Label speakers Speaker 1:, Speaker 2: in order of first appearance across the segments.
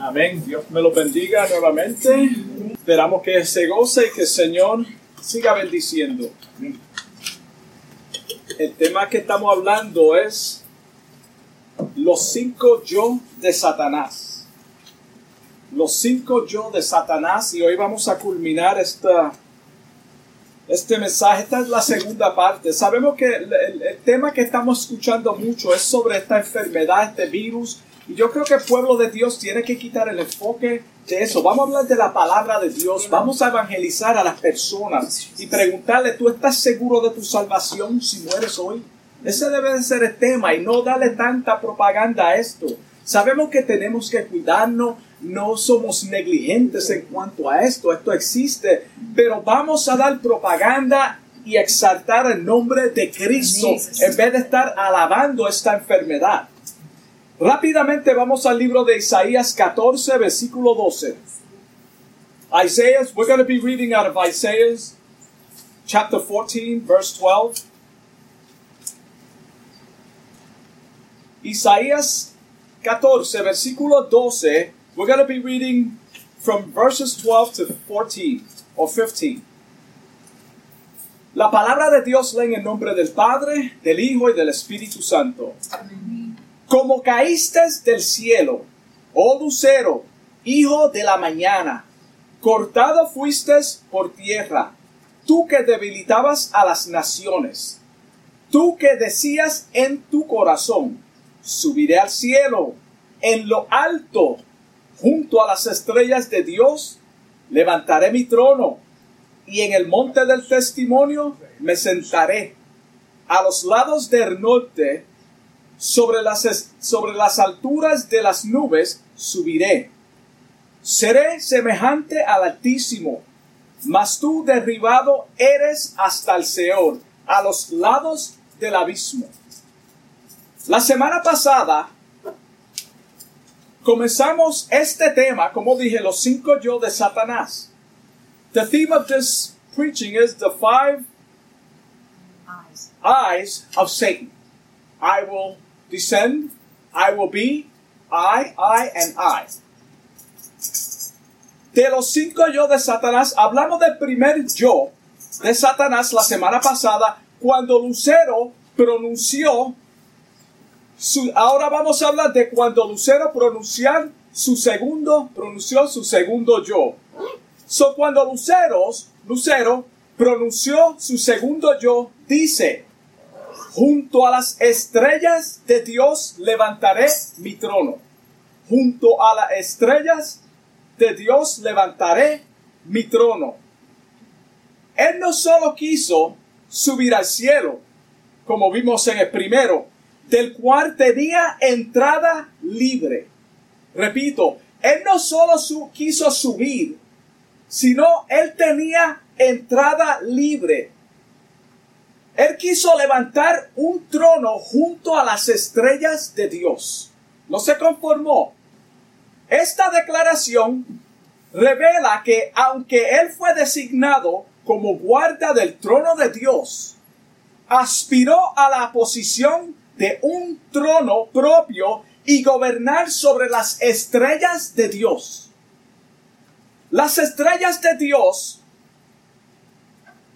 Speaker 1: Amén. Dios me lo bendiga nuevamente. Esperamos que se goce y que el Señor siga bendiciendo. El tema que estamos hablando es los cinco yo de Satanás. Los cinco yo de Satanás y hoy vamos a culminar esta, este mensaje. Esta es la segunda parte. Sabemos que el, el tema que estamos escuchando mucho es sobre esta enfermedad, este virus yo creo que el pueblo de Dios tiene que quitar el enfoque de eso. Vamos a hablar de la palabra de Dios. Vamos a evangelizar a las personas y preguntarle, ¿tú estás seguro de tu salvación si mueres hoy? Ese debe de ser el tema y no darle tanta propaganda a esto. Sabemos que tenemos que cuidarnos, no somos negligentes en cuanto a esto, esto existe, pero vamos a dar propaganda y exaltar el nombre de Cristo en vez de estar alabando esta enfermedad. Rápidamente vamos al libro de Isaías 14, versículo 12. Isaiah, we're going to be reading out of Isaiah chapter 14, verse 12. Isaías 14, versículo 12. We're going to be reading from verses 12 to 14 or 15. La palabra de Dios lee en nombre del Padre, del Hijo y del Espíritu Santo. Amén. Como caíste del cielo, oh lucero, hijo de la mañana, cortado fuiste por tierra, tú que debilitabas a las naciones, tú que decías en tu corazón, subiré al cielo, en lo alto, junto a las estrellas de Dios, levantaré mi trono, y en el monte del testimonio me sentaré. A los lados del norte sobre las, sobre las alturas de las nubes subiré. Seré semejante al Altísimo, mas tú derribado eres hasta el Seol, a los lados del abismo. La semana pasada comenzamos este tema, como dije, los cinco yo de Satanás. The theme of this preaching is the five eyes, eyes of Satan. I will descend, I will be, I, I, and I. De los cinco yo de Satanás, hablamos del primer yo de Satanás la semana pasada, cuando Lucero pronunció su, ahora vamos a hablar de cuando Lucero pronunció su segundo, pronunció su segundo yo. So cuando Lucero, Lucero pronunció su segundo yo, dice, Junto a las estrellas de Dios levantaré mi trono. Junto a las estrellas de Dios levantaré mi trono. Él no solo quiso subir al cielo, como vimos en el primero, del cual tenía entrada libre. Repito, él no solo quiso subir, sino él tenía entrada libre él quiso levantar un trono junto a las estrellas de Dios. No se conformó. Esta declaración revela que aunque él fue designado como guarda del trono de Dios, aspiró a la posición de un trono propio y gobernar sobre las estrellas de Dios. Las estrellas de Dios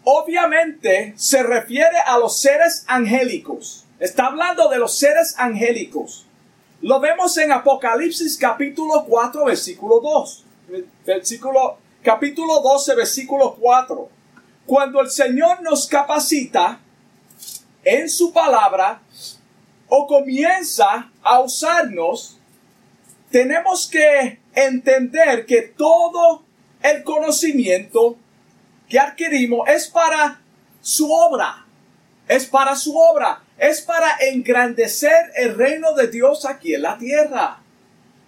Speaker 1: obviamente se refiere a los seres angélicos. Está hablando de los seres angélicos. Lo vemos en Apocalipsis capítulo 4, versículo 2. Versículo, capítulo 12, versículo 4. Cuando el Señor nos capacita en su palabra o comienza a usarnos, tenemos que entender que todo el conocimiento que adquirimos es para su obra. Es para su obra. Es para engrandecer el reino de Dios aquí en la tierra.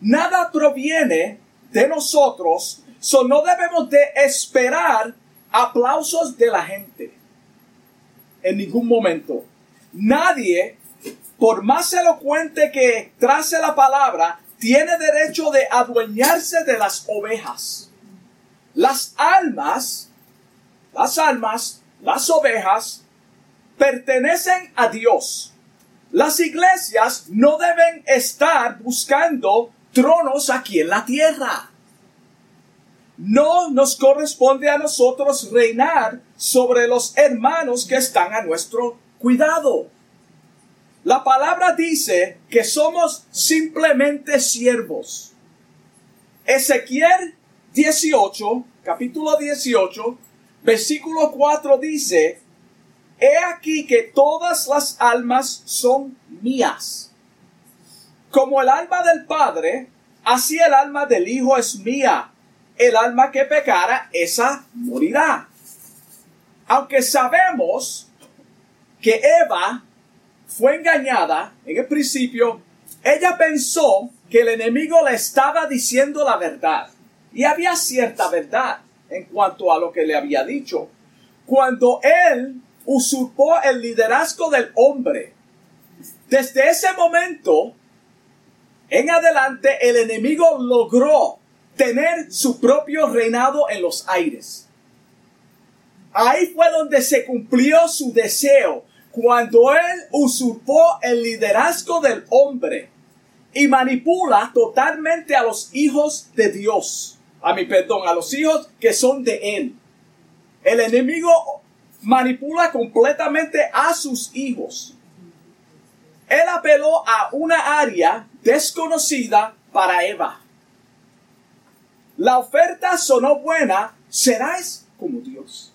Speaker 1: Nada proviene de nosotros, so no debemos de esperar aplausos de la gente. En ningún momento. Nadie, por más elocuente que trace la palabra, tiene derecho de adueñarse de las ovejas. Las almas las almas, las ovejas, pertenecen a Dios. Las iglesias no deben estar buscando tronos aquí en la tierra. No nos corresponde a nosotros reinar sobre los hermanos que están a nuestro cuidado. La palabra dice que somos simplemente siervos. Ezequiel 18, capítulo 18, versículo 4 dice, He aquí que todas las almas son mías. Como el alma del Padre, así el alma del Hijo es mía. El alma que pecara, esa morirá. Aunque sabemos que Eva fue engañada en el principio, ella pensó que el enemigo le estaba diciendo la verdad. Y había cierta verdad en cuanto a lo que le había dicho. Cuando él usurpó el liderazgo del hombre, desde ese momento en adelante el enemigo logró tener su propio reinado en los aires. Ahí fue donde se cumplió su deseo cuando él usurpó el liderazgo del hombre y manipula totalmente a los hijos de Dios. A mi perdón, a los hijos que son de él. El enemigo manipula completamente a sus hijos. Él apeló a una área desconocida para Eva. La oferta sonó buena, serás como Dios.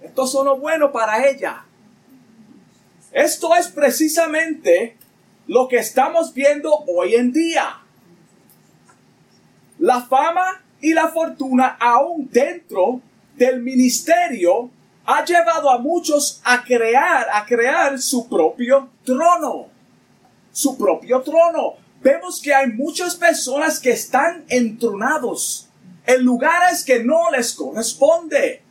Speaker 1: Esto sonó bueno para ella. Esto es precisamente lo que estamos viendo hoy en día. La fama y la fortuna aún dentro del ministerio ha llevado a muchos a crear, a crear su propio trono. Su propio trono. Vemos que hay muchas personas que están entronados en lugares que no les corresponde.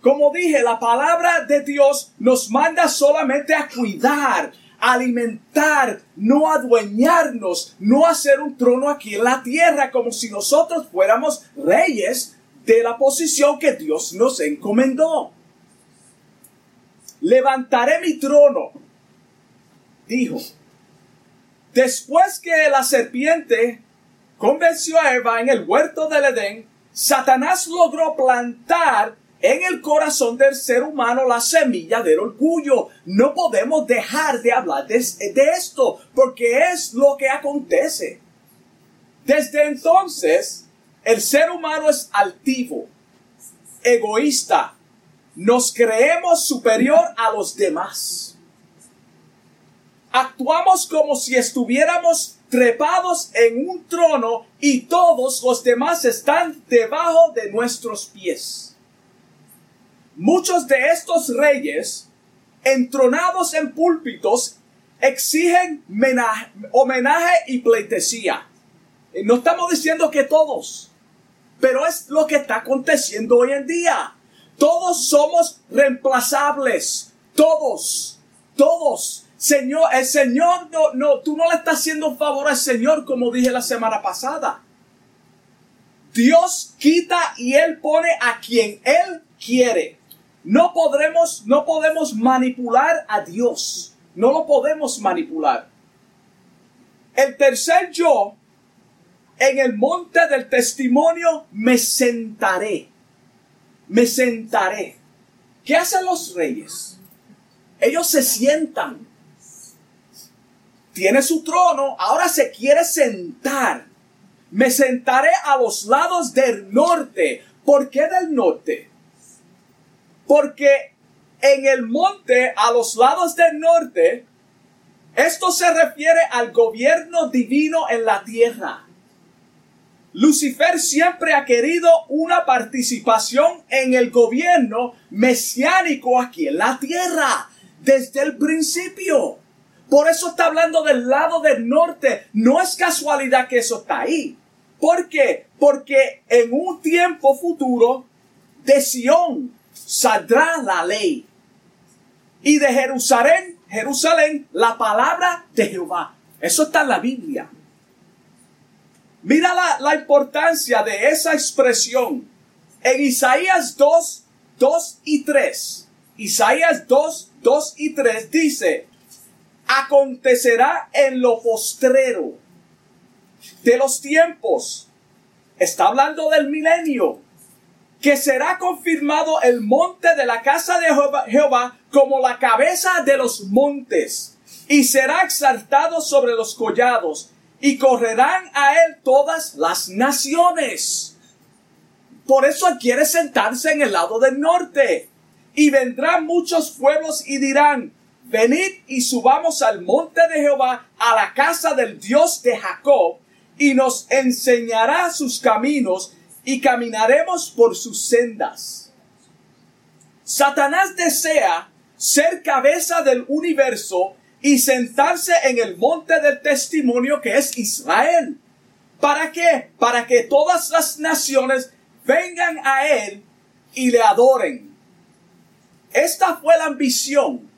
Speaker 1: Como dije, la palabra de Dios nos manda solamente a cuidar, alimentar, no adueñarnos, no hacer un trono aquí en la tierra como si nosotros fuéramos reyes de la posición que Dios nos encomendó. Levantaré mi trono, dijo. Después que la serpiente convenció a Eva en el huerto del Edén, Satanás logró plantar en el corazón del ser humano la semilla del orgullo. No podemos dejar de hablar de, esto porque es lo que acontece. Desde entonces, el ser humano es altivo, egoísta, nos creemos superior a los demás. Actuamos como si estuviéramos trepados en un trono y todos los demás están debajo de nuestros pies. Muchos de estos reyes, entronados en púlpitos, exigen homenaje y pleitesía. No estamos diciendo que todos, pero es lo que está aconteciendo hoy en día. Todos somos reemplazables. Todos. Todos. Señor, el Señor no, no, tú no le estás haciendo favor al Señor como dije la semana pasada. Dios quita y Él pone a quien Él quiere. No podremos, no podemos manipular a Dios. No lo podemos manipular. El tercer yo, en el monte del testimonio me sentaré. Me sentaré. ¿Qué hacen los reyes? Ellos se sientan. Tiene su trono, ahora se quiere sentar. Me sentaré a los lados del norte. ¿Por qué del norte? Porque en el monte a los lados del norte, esto se refiere al gobierno divino en la tierra. Lucifer siempre ha querido una participación en el gobierno mesiánico aquí en la tierra, desde el principio. Por eso está hablando del lado del norte. No es casualidad que eso está ahí. ¿Por qué? Porque en un tiempo futuro de Sion, saldrá la ley. Y de Jerusalén, Jerusalén, la palabra de Jehová. Eso está en la Biblia. Mira la, importancia de esa expresión. En Isaías 2, 2 y 3. Isaías 2, 2 y 3 dice, acontecerá en lo postrero de los tiempos. Está hablando del milenio, que será confirmado el monte de la casa de Jehová, como la cabeza de los montes, y será exaltado sobre los collados, y correrán a él todas las naciones. Por eso quiere sentarse en el lado del norte. Y vendrán muchos pueblos y dirán, venid y subamos al monte de Jehová, a la casa del Dios de Jacob, y nos enseñará sus caminos, y caminaremos por sus sendas. Satanás desea ser cabeza del universo y sentarse en el monte del testimonio que es Israel. ¿Para qué? Para que todas las naciones vengan a él y le adoren. Esta fue la ambición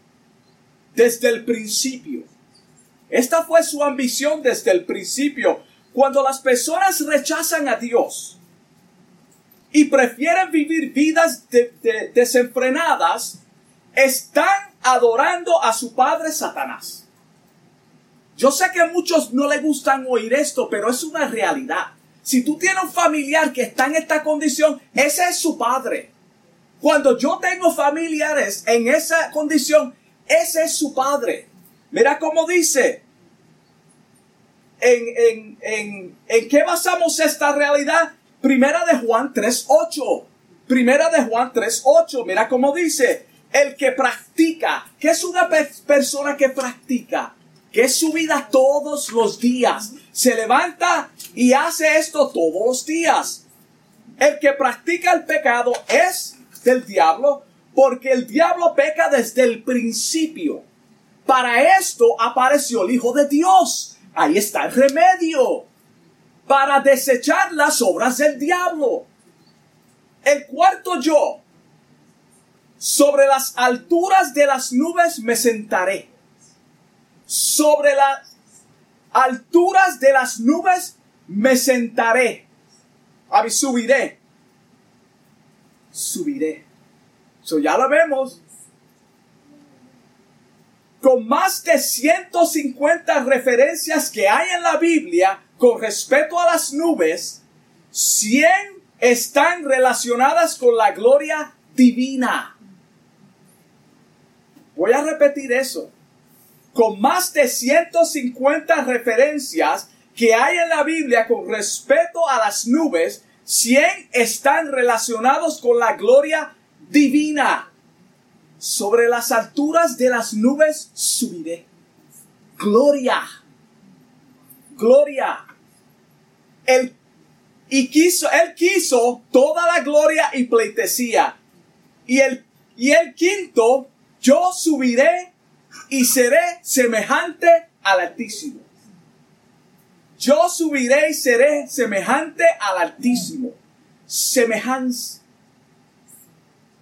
Speaker 1: desde el principio. Esta fue su ambición desde el principio. Cuando las personas rechazan a Dios y prefieren vivir vidas desenfrenadas, están adorando a su padre Satanás. Yo sé que a muchos no les gustan oír esto, pero es una realidad. Si tú tienes un familiar que está en esta condición, ese es su padre. Cuando yo tengo familiares en esa condición, ese es su padre. Mira cómo dice. ¿En, qué basamos esta realidad? Primera de Juan 3.8. Primera de Juan 3.8. Mira cómo dice. El que practica. ¿Qué es una persona que practica? Que es su vida todos los días. Se levanta y hace esto todos los días. El que practica el pecado es del diablo porque el diablo peca desde el principio. Para esto apareció el Hijo de Dios. Ahí está el remedio. Para desechar las obras del diablo. El cuarto yo. Sobre las alturas de las nubes me sentaré. Sobre las alturas de las nubes me sentaré. A mí subiré. Subiré So ya lo vemos. Con más de 150 referencias que hay en la Biblia con respecto a las nubes, 100 están relacionadas con la gloria divina. Voy a repetir eso. Con más de 150 referencias que hay en la Biblia con respecto a las nubes, 100 están relacionados con la gloria divina. Sobre las alturas de las nubes subiré. Gloria. Gloria. Él, y quiso, él quiso toda la gloria y pleitesía. Y el, y el quinto, yo subiré y seré semejante al Altísimo. Yo subiré y seré semejante al Altísimo. Semejanza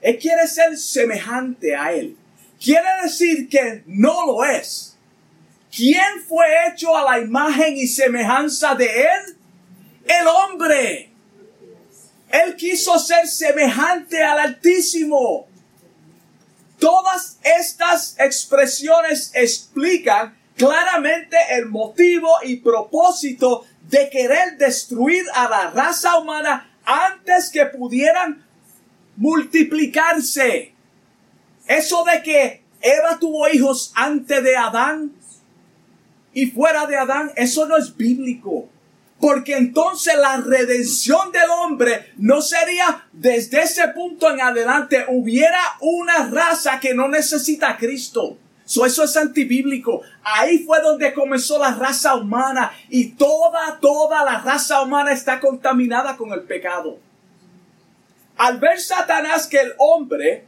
Speaker 1: él quiere ser semejante a Él. Quiere decir que no lo es. ¿Quién fue hecho a la imagen y semejanza de Él? El hombre. Él quiso ser semejante al Altísimo. Todas estas expresiones explican claramente el motivo y propósito de querer destruir a la raza humana antes que pudieran multiplicarse. Eso de que Eva tuvo hijos antes de Adán y fuera de Adán, eso no es bíblico. Porque entonces la redención del hombre no sería desde ese punto en adelante hubiera una raza que no necesita a Cristo. eso es antibíblico. Ahí fue donde comenzó la raza humana y toda, toda la raza humana está contaminada con el pecado. Al ver Satanás que el hombre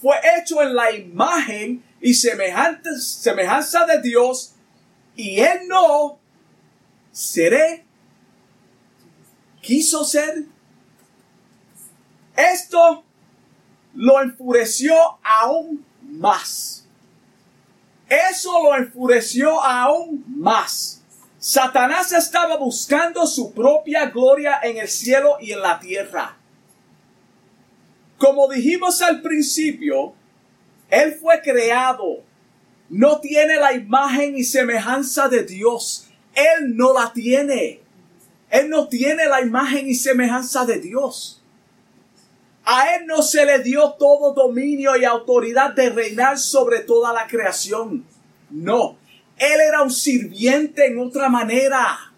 Speaker 1: fue hecho en la imagen y semejanza de Dios, y él no, seré, quiso ser. Esto lo enfureció aún más. Eso lo enfureció aún más. Satanás estaba buscando su propia gloria en el cielo y en la tierra. Como dijimos al principio, Él fue creado. No tiene la imagen y semejanza de Dios. Él no la tiene. Él no tiene la imagen y semejanza de Dios. A Él no se le dio todo dominio y autoridad de reinar sobre toda la creación. No, Él era un sirviente en otra manera.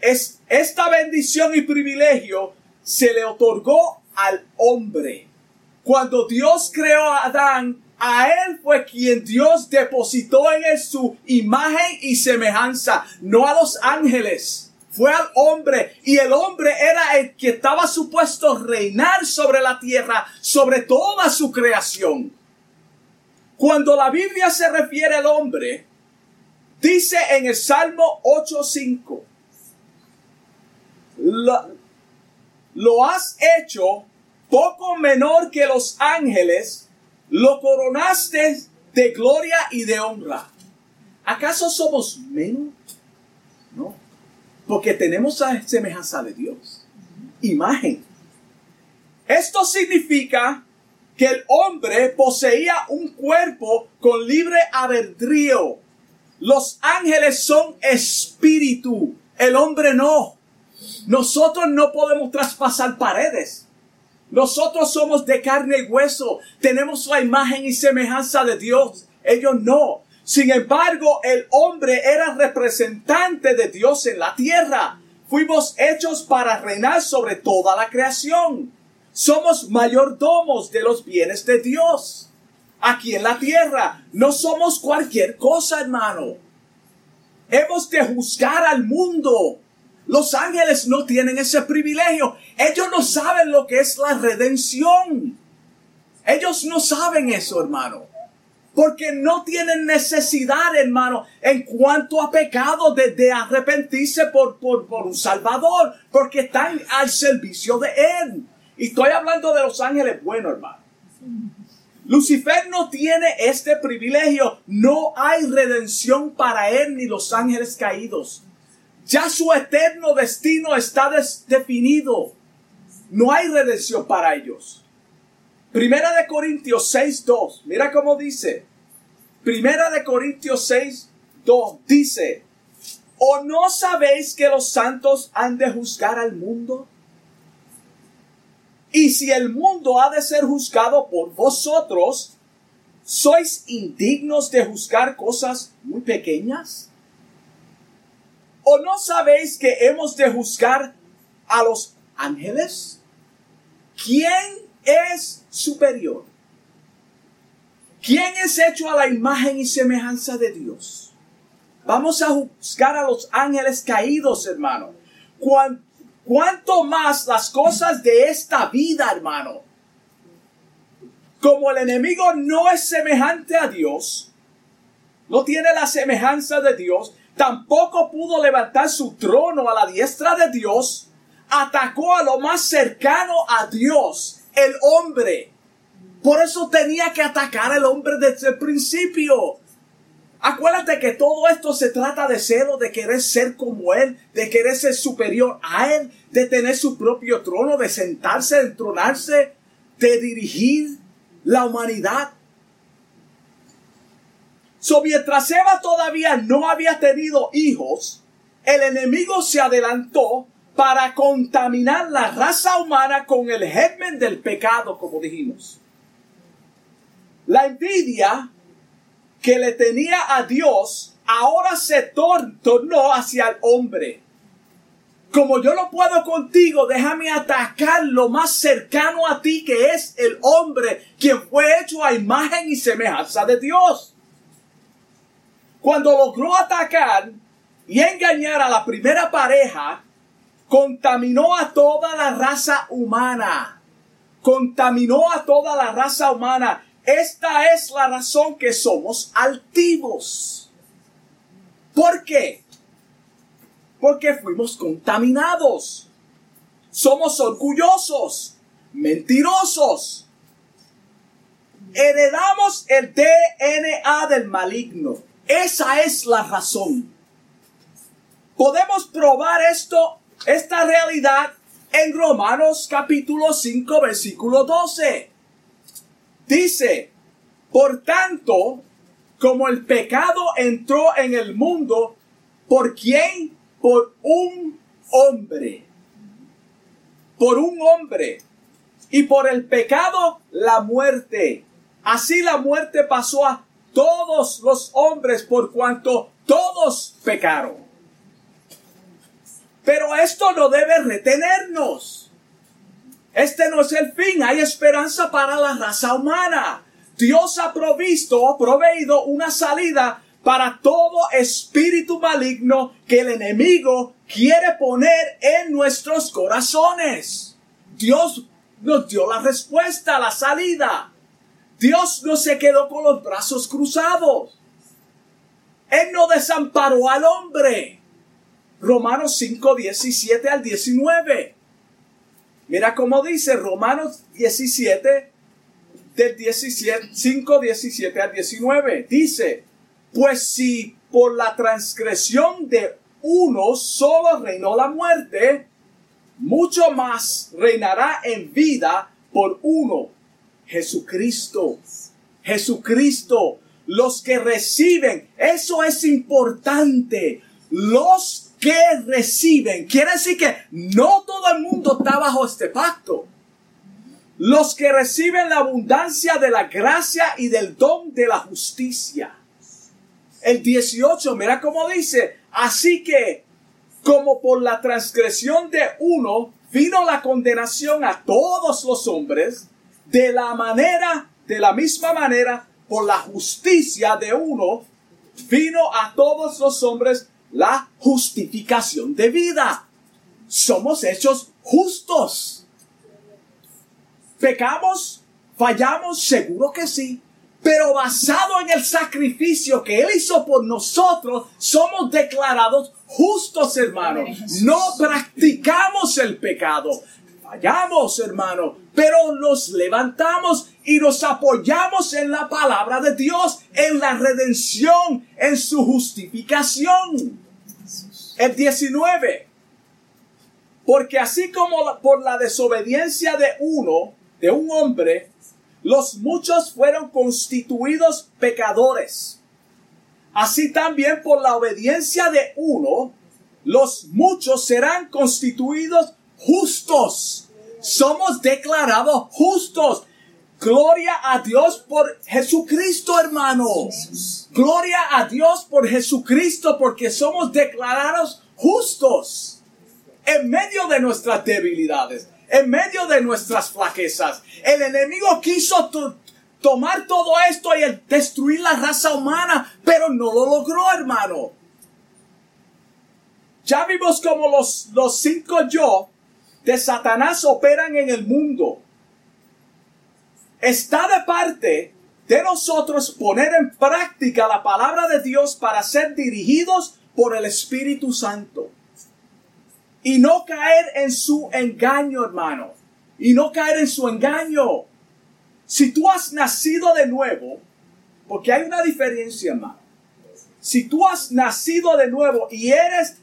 Speaker 1: Es, esta bendición y privilegio se le otorgó al hombre. Cuando Dios creó a Adán, a él fue quien Dios depositó en él su imagen y semejanza, no a los ángeles. Fue al hombre y el hombre era el que estaba supuesto reinar sobre la tierra, sobre toda su creación. Cuando la Biblia se refiere al hombre, dice en el Salmo 8.5, lo, lo has hecho poco menor que los ángeles, lo coronaste de gloria y de honra. ¿Acaso somos menos? No, porque tenemos la semejanza de Dios. Imagen. Esto significa que el hombre poseía un cuerpo con libre albedrío. Los ángeles son espíritu, el hombre no. Nosotros no podemos traspasar paredes. Nosotros somos de carne y hueso. Tenemos la imagen y semejanza de Dios. Ellos no. Sin embargo, el hombre era representante de Dios en la tierra. Fuimos hechos para reinar sobre toda la creación. Somos mayordomos de los bienes de Dios. Aquí en la tierra no somos cualquier cosa, hermano. Hemos de juzgar al mundo los ángeles no tienen ese privilegio. Ellos no saben lo que es la redención. Ellos no saben eso, hermano. Porque no tienen necesidad, hermano, en cuanto a pecado de, arrepentirse por, por, por un Salvador. Porque están al servicio de Él. Y estoy hablando de los ángeles buenos, hermano. Lucifer no tiene este privilegio. No hay redención para él ni los ángeles caídos. Ya su eterno destino está definido. No hay redención para ellos. Primera de Corintios 6, 2. Mira cómo dice. Primera de Corintios 6, 2. Dice, ¿o no sabéis que los santos han de juzgar al mundo? Y si el mundo ha de ser juzgado por vosotros, ¿sois indignos de juzgar cosas muy pequeñas? ¿O no sabéis que hemos de juzgar a los ángeles? ¿Quién es superior? ¿Quién es hecho a la imagen y semejanza de Dios? Vamos a juzgar a los ángeles caídos, hermano. ¿Cuánto más las cosas de esta vida, hermano? Como el enemigo no es semejante a Dios, no tiene la semejanza de Dios, tampoco pudo levantar su trono a la diestra de Dios, atacó a lo más cercano a Dios, el hombre. Por eso tenía que atacar al hombre desde el principio. Acuérdate que todo esto se trata de celo, de querer ser como Él, de querer ser superior a Él, de tener su propio trono, de sentarse, de entronarse, de dirigir la humanidad. So, mientras Eva todavía no había tenido hijos, el enemigo se adelantó para contaminar la raza humana con el germen del pecado, como dijimos. La envidia que le tenía a Dios ahora se tornó hacia el hombre. Como yo no puedo contigo, déjame atacar lo más cercano a ti, que es el hombre, quien fue hecho a imagen y semejanza de Dios. Cuando logró atacar y engañar a la primera pareja, contaminó a toda la raza humana. Contaminó a toda la raza humana. Esta es la razón que somos altivos. ¿Por qué? Porque fuimos contaminados. Somos orgullosos, mentirosos. Heredamos el DNA del maligno. Esa es la razón. Podemos probar esto, esta realidad en Romanos capítulo 5 versículo 12. Dice, por tanto, como el pecado entró en el mundo ¿Por quién? Por un hombre. Por un hombre. Y por el pecado, la muerte. Así la muerte pasó a todos los hombres por cuanto todos pecaron. Pero esto no debe retenernos. Este no es el fin, hay esperanza para la raza humana. Dios ha provisto, proveído una salida para todo espíritu maligno que el enemigo quiere poner en nuestros corazones. Dios nos dio la respuesta, la salida. Dios no se quedó con los brazos cruzados. Él no desamparó al hombre. Romanos 5, 17 al 19. Mira cómo dice Romanos 17, del 17, 5, 17 al 19. Dice, pues si por la transgresión de uno solo reinó la muerte, mucho más reinará en vida por uno, Jesucristo. Jesucristo, los que reciben, eso es importante. Los que reciben, quiere decir que no todo el mundo está bajo este pacto. Los que reciben la abundancia de la gracia y del don de la justicia. El 18, mira cómo dice, así que como por la transgresión de uno vino la condenación a todos los hombres, de la manera, de la misma manera, por la justicia de uno, vino a todos los hombres la justificación de vida. Somos hechos justos. ¿Pecamos? ¿Fallamos? Seguro que sí. Pero basado en el sacrificio que Él hizo por nosotros, somos declarados justos, hermanos. No practicamos el pecado. Fallamos, hermano, pero nos levantamos y nos apoyamos en la palabra de Dios, en la redención, en su justificación. El 19. Porque así como por la desobediencia de uno, de un hombre, los muchos fueron constituidos pecadores. Así también por la obediencia de uno, los muchos serán constituidos justos. Somos declarados justos. Gloria a Dios por Jesucristo, hermano. Gloria a Dios por Jesucristo porque somos declarados justos en medio de nuestras debilidades en medio de nuestras flaquezas. El enemigo quiso tomar todo esto y destruir la raza humana, pero no lo logró, hermano. Ya vimos como los, los cinco yo de Satanás operan en el mundo. Está de parte de nosotros poner en práctica la palabra de Dios para ser dirigidos por el Espíritu Santo y no caer en su engaño, hermano. Y no caer en su engaño. Si tú has nacido de nuevo, porque hay una diferencia, hermano. Si tú has nacido de nuevo y eres,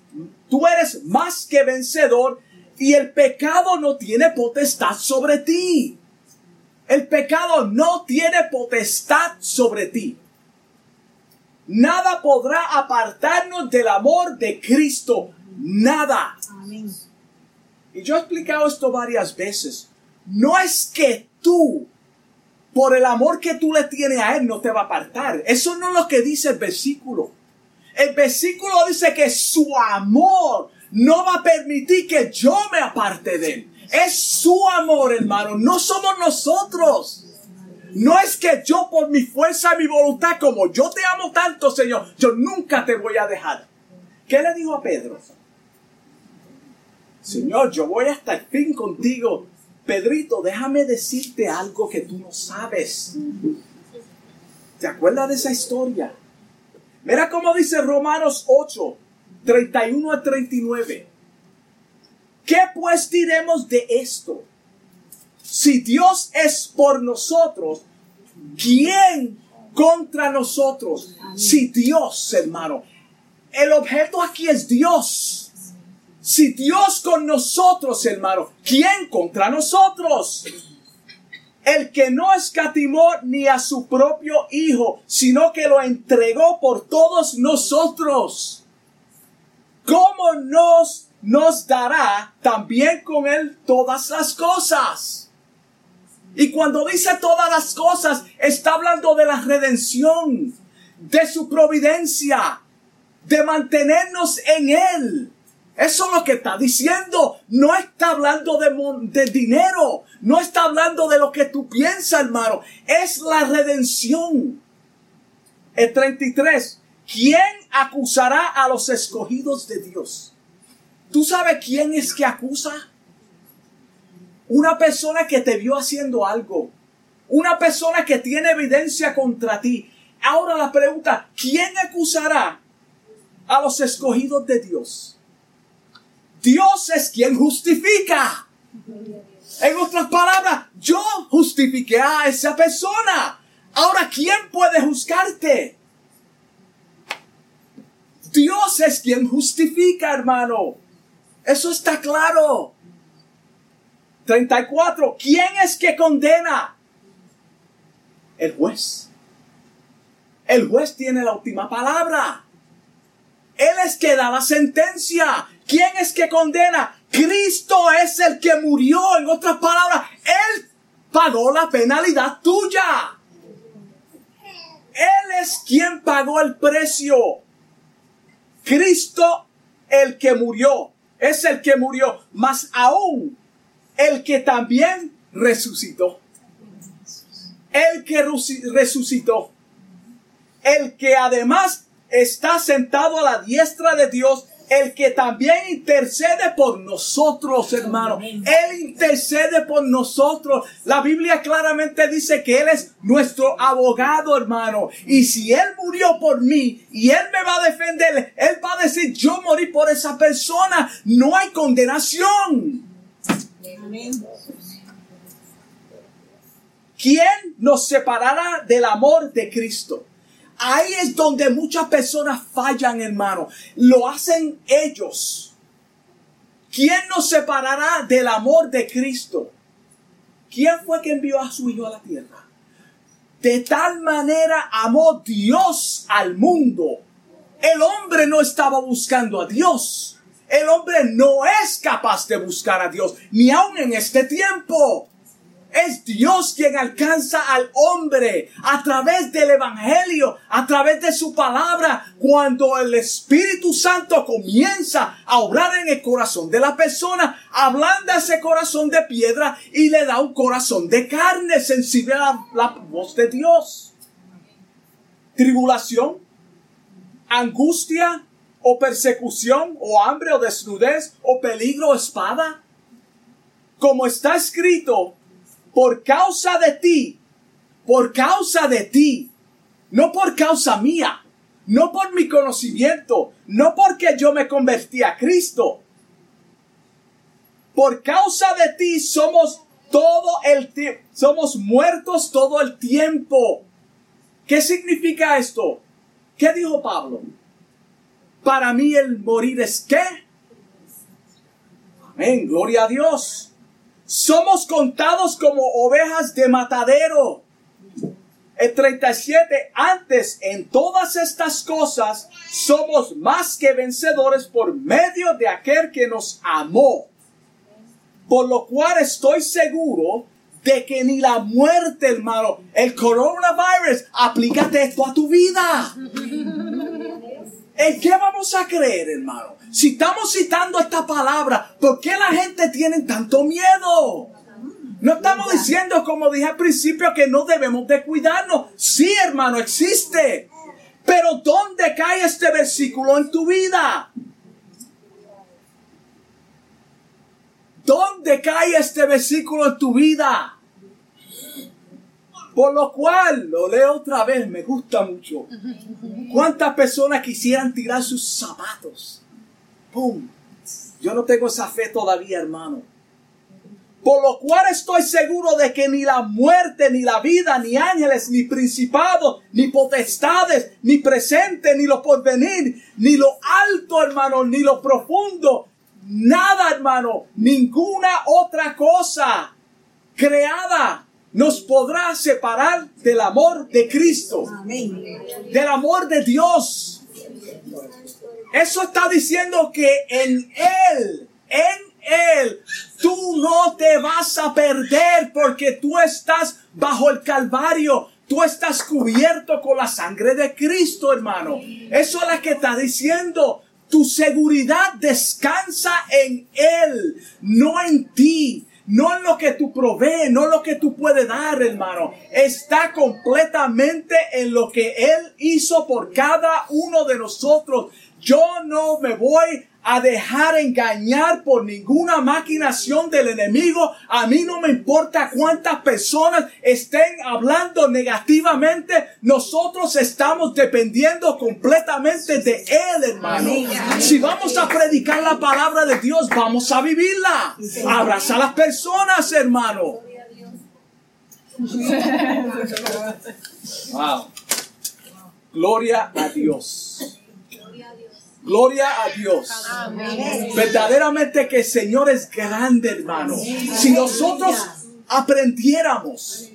Speaker 1: tú eres más que vencedor y el pecado no tiene potestad sobre ti. El pecado no tiene potestad sobre ti. Nada podrá apartarnos del amor de Cristo nada. Y yo he explicado esto varias veces. No es que tú, por el amor que tú le tienes a Él, no te va a apartar. Eso no es lo que dice el versículo. El versículo dice que su amor no va a permitir que yo me aparte de Él. Es su amor, hermano. No somos nosotros. No es que yo por mi fuerza y mi voluntad, como yo te amo tanto, Señor, yo nunca te voy a dejar. ¿Qué le dijo a Pedro? Señor, yo voy hasta el fin contigo. Pedrito, déjame decirte algo que tú no sabes. ¿Te acuerdas de esa historia? Mira cómo dice Romanos 8, 31 a 39. ¿Qué pues diremos de esto? Si Dios es por nosotros, ¿quién contra nosotros? Si Dios, hermano, el objeto aquí es Dios. Si Dios con nosotros, hermano, ¿quién contra nosotros? El que no escatimó ni a su propio Hijo, sino que lo entregó por todos nosotros. ¿Cómo nos, nos dará también con Él todas las cosas? Y cuando dice todas las cosas, está hablando de la redención, de su providencia, de mantenernos en Él. Eso es lo que está diciendo. No está hablando de, de, dinero. No está hablando de lo que tú piensas, hermano. Es la redención. El 33. ¿Quién acusará a los escogidos de Dios? ¿Tú sabes quién es que acusa? Una persona que te vio haciendo algo. Una persona que tiene evidencia contra ti. Ahora la pregunta, ¿quién acusará a los escogidos de Dios? Dios es quien justifica. En otras palabras, yo justifiqué a esa persona. Ahora, ¿quién puede juzgarte? Dios es quien justifica, hermano. Eso está claro. 34. ¿Quién es que condena? El juez. El juez tiene la última palabra. Él es que da la sentencia. ¿Quién es que condena? Cristo es el que murió. En otras palabras, Él pagó la penalidad tuya. Él es quien pagó el precio. Cristo, el que murió, es el que murió, más aún el que también resucitó. El que resucitó. El que además está sentado a la diestra de Dios el que también intercede por nosotros, hermano. Él intercede por nosotros. La Biblia claramente dice que Él es nuestro abogado, hermano. Y si Él murió por mí y Él me va a defender, Él va a decir, yo morí por esa persona. No hay condenación. ¿Quién nos separará del amor de Cristo? Ahí es donde muchas personas fallan, hermano. Lo hacen ellos. ¿Quién nos separará del amor de Cristo? ¿Quién fue que envió a su Hijo a la tierra? De tal manera amó Dios al mundo. El hombre no estaba buscando a Dios. El hombre no es capaz de buscar a Dios, ni aun en este tiempo. Es Dios quien alcanza al hombre a través del Evangelio, a través de su palabra, cuando el Espíritu Santo comienza a obrar en el corazón de la persona, hablando a ese corazón de piedra y le da un corazón de carne sensible a la, voz de Dios. Tribulación, angustia o persecución o hambre o desnudez o peligro o espada. Como está escrito, por causa de ti, por causa de ti, no por causa mía, no por mi conocimiento, no porque yo me convertí a Cristo. Por causa de ti somos todo el tiempo, somos muertos todo el tiempo. ¿Qué significa esto? ¿Qué dijo Pablo? Para mí el morir es qué? Amén, gloria a Dios somos contados como ovejas de matadero. El 37, antes en todas estas cosas somos más que vencedores por medio de aquel que nos amó. Por lo cual estoy seguro de que ni la muerte, hermano, el coronavirus, aplícate esto a tu vida. ¿En qué vamos a creer, hermano? Si estamos citando esta palabra, ¿por qué la gente tiene tanto miedo? No estamos diciendo, como dije al principio, que no debemos de cuidarnos. Sí, hermano, existe. Pero ¿dónde cae este versículo en tu vida? ¿Dónde cae este versículo en tu vida? Por lo cual, lo leo otra vez, me gusta mucho. ¿Cuántas personas quisieran tirar sus zapatos? ¡Pum! Yo no tengo esa fe todavía, hermano. Por lo cual estoy seguro de que ni la muerte, ni la vida, ni ángeles, ni principados, ni potestades, ni presente, ni lo porvenir, ni lo alto, hermano, ni lo profundo, nada, hermano, ninguna otra cosa creada nos podrá separar del amor de Cristo, del amor de Dios. Eso está diciendo que en Él, en Él, tú no te vas a perder porque tú estás bajo el Calvario. Tú estás cubierto con la sangre de Cristo, hermano. Eso es lo que está diciendo. Tu seguridad descansa en Él, no en ti. No en lo que tú provees, no en lo que tú puedes dar, hermano. Está completamente en lo que Él hizo por cada uno de nosotros. Yo no me voy a dejar engañar por ninguna maquinación del enemigo. A mí no me importa cuántas personas estén hablando negativamente. Nosotros estamos dependiendo completamente de Él, hermano. Si vamos a predicar la palabra de Dios, vamos a vivirla. Abraza a las personas, hermano. Wow. Gloria a Dios. Gloria a Dios. Verdaderamente que el Señor es grande, hermano. Si nosotros aprendiéramos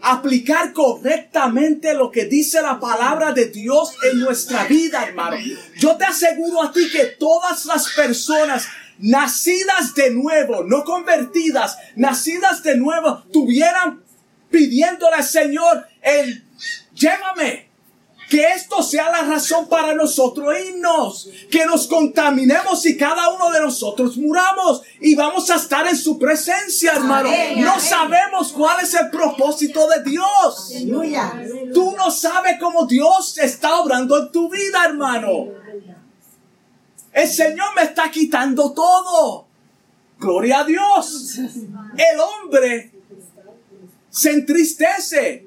Speaker 1: a aplicar correctamente lo que dice la palabra de Dios en nuestra vida, hermano. Yo te aseguro a ti que todas las personas nacidas de nuevo, no convertidas, nacidas de nuevo, tuvieran pidiéndole al Señor el llévame, que esto sea la razón para nosotros irnos. Que nos contaminemos y cada uno de nosotros muramos. Y vamos a estar en su presencia, hermano. no sabemos cuál es el propósito de Dios. Tú no sabes cómo Dios está obrando en tu vida, hermano. El Señor me está quitando todo. Gloria a Dios. El hombre se entristece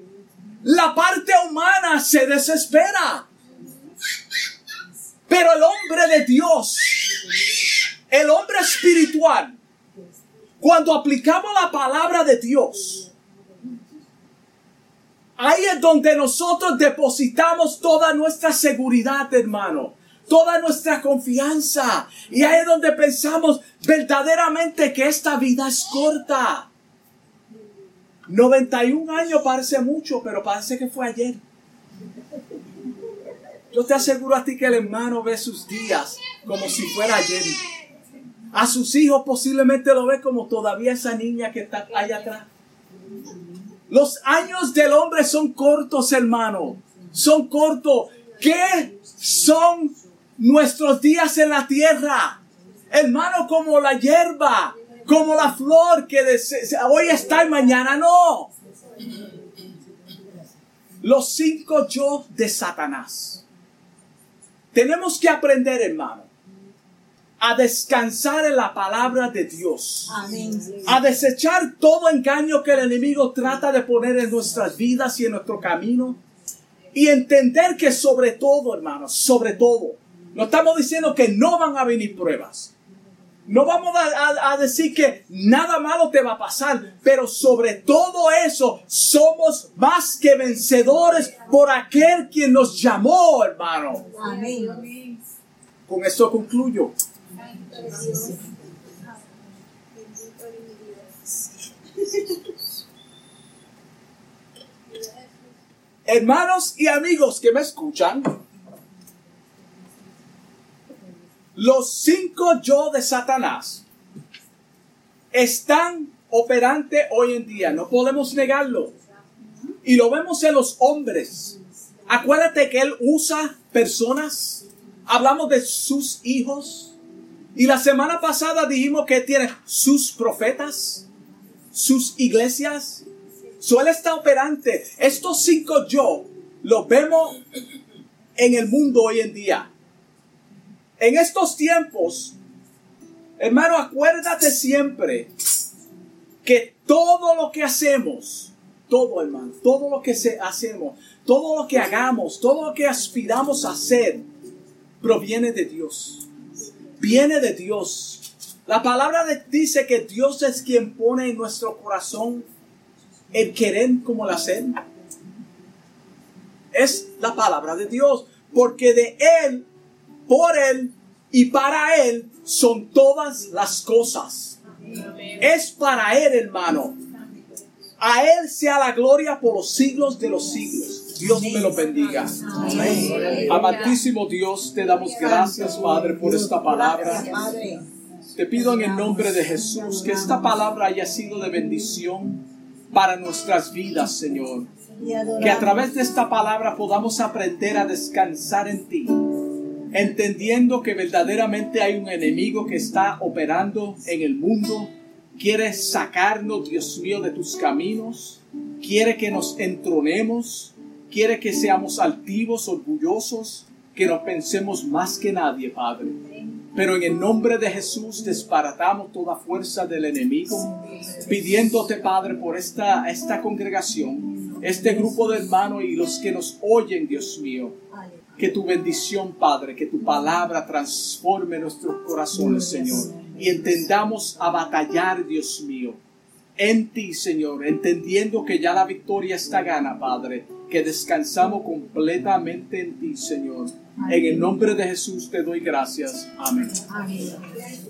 Speaker 1: la parte humana se desespera. Pero el hombre de Dios, el hombre espiritual, cuando aplicamos la palabra de Dios, ahí es donde nosotros depositamos toda nuestra seguridad, hermano toda nuestra confianza. Y ahí es donde pensamos verdaderamente que esta vida es corta. 91 años parece mucho, pero parece que fue ayer. Yo te aseguro a ti que el hermano ve sus días como si fuera ayer. A sus hijos posiblemente lo ve como todavía esa niña que está allá atrás. Los años del hombre son cortos, hermano. Son cortos. ¿Qué son nuestros días en la tierra? Hermano, como la hierba como la flor que hoy está y mañana no. Los cinco yo de Satanás. Tenemos que aprender, hermano, a descansar en la palabra de Dios. A desechar todo engaño que el enemigo trata de poner en nuestras vidas y en nuestro camino. Y entender que sobre todo, hermanos, sobre todo, no estamos diciendo que no van a venir pruebas. No vamos a, decir que nada malo te va a pasar, pero sobre todo eso somos más que vencedores por aquel quien nos llamó, hermano. Amén. Con esto concluyo. Hermanos y amigos que me escuchan, Los cinco yo de Satanás están operantes hoy en día, no podemos negarlo. Y lo vemos en los hombres. Acuérdate que él usa personas. Hablamos de sus hijos. Y la semana pasada dijimos que tiene sus profetas, sus iglesias. Suele estar operante. Estos cinco yo los vemos en el mundo hoy en día. En estos tiempos, hermano, acuérdate siempre que todo lo que hacemos, todo hermano, todo lo que hacemos, todo lo que hagamos, todo lo que aspiramos a hacer, proviene de Dios. Viene de Dios. La palabra dice que Dios es quien pone en nuestro corazón el querer como el hacer. Es la palabra de Dios, porque de Él por Él y para Él son todas las cosas. Es para Él, hermano. A Él sea la gloria por los siglos de los siglos. Dios me lo bendiga. Amantísimo Dios, te damos gracias, Padre, por esta palabra. Te pido en el nombre de Jesús que esta palabra haya sido de bendición para nuestras vidas, Señor. Que a través de esta palabra podamos aprender a descansar en ti, entendiendo que verdaderamente hay un enemigo que está operando en el mundo, quiere sacarnos, Dios mío, de tus caminos, quiere que nos entronemos, quiere que seamos altivos, orgullosos, que nos pensemos más que nadie, Padre. Pero en el nombre de Jesús desbaratamos toda fuerza del enemigo, pidiéndote, Padre, por esta, esta congregación, este grupo de hermanos y los que nos oyen, Dios mío. Que tu bendición, Padre, que tu palabra transforme nuestros corazones, Señor. Y entendamos a batallar, Dios mío, en ti, Señor, entendiendo que ya la victoria está gana, Padre, que descansamos completamente en ti, Señor. En el nombre de Jesús te doy gracias. Amén. Amén.